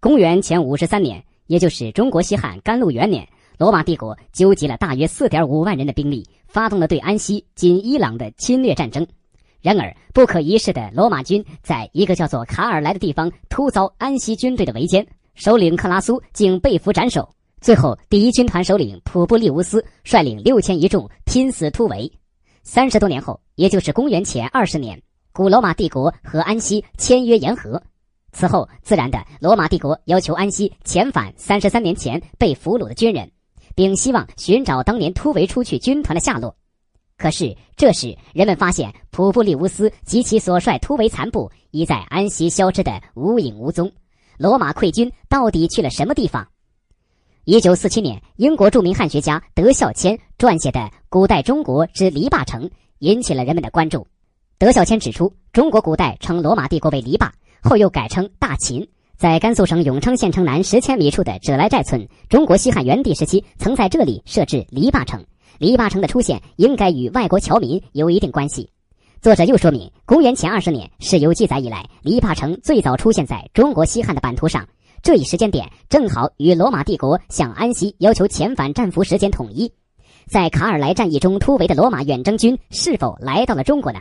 公元前五十三年，也就是中国西汉甘露元年，罗马帝国纠集了大约四点五万人的兵力，发动了对安息（今伊朗）的侵略战争。然而，不可一世的罗马军在一个叫做卡尔莱的地方突遭安息军队的围歼，首领克拉苏竟被俘斩首。最后，第一军团首领普布利乌斯率领六千一众拼死突围。三十多年后，也就是公元前二十年，古罗马帝国和安息签约言和。此后，自然的，罗马帝国要求安息遣返三十三年前被俘虏的军人，并希望寻找当年突围出去军团的下落。可是，这时人们发现普布利乌斯及其所率突围残部已在安息消失的无影无踪。罗马溃军到底去了什么地方？一九四七年，英国著名汉学家德孝谦撰写的《古代中国之篱笆城》引起了人们的关注。德孝谦指出，中国古代称罗马帝国为篱笆，后又改称大秦。在甘肃省永昌县城南十千米处的者来寨村，中国西汉元帝时期曾在这里设置篱笆城。篱笆城的出现应该与外国侨民有一定关系。作者又说明，公元前二十年是有记载以来，篱笆城最早出现在中国西汉的版图上。这一时间点正好与罗马帝国向安息要求遣返战俘时间统一。在卡尔莱战役中突围的罗马远征军是否来到了中国呢？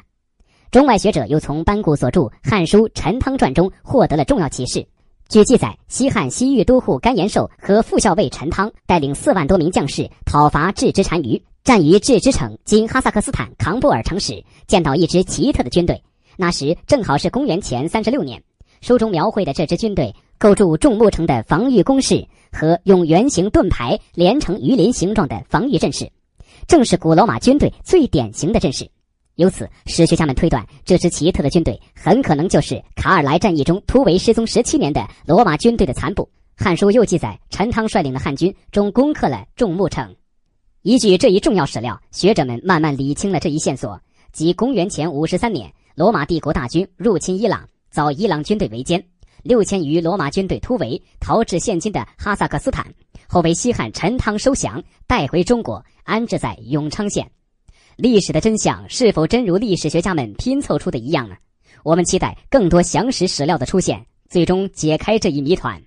中外学者又从班固所著《汉书·陈汤传》中获得了重要启示。据记载，西汉西域都护甘延寿和副校尉陈汤带领四万多名将士讨伐郅支单于，战于郅支城（今哈萨克斯坦康布尔城）时，见到一支奇特的军队。那时正好是公元前三十六年。书中描绘的这支军队构筑众木城的防御工事和用圆形盾牌连成鱼鳞形状的防御阵势，正是古罗马军队最典型的阵势。由此，史学家们推断，这支奇特的军队很可能就是卡尔莱战役中突围失踪十七年的罗马军队的残部。《汉书》又记载，陈汤率领的汉军中攻克了众木城。依据这一重要史料，学者们慢慢理清了这一线索：即公元前五十三年，罗马帝国大军入侵伊朗，遭伊朗军队围歼，六千余罗马军队突围，逃至现今的哈萨克斯坦，后被西汉陈汤收降，带回中国，安置在永昌县。历史的真相是否真如历史学家们拼凑出的一样呢？我们期待更多详实史料的出现，最终解开这一谜团。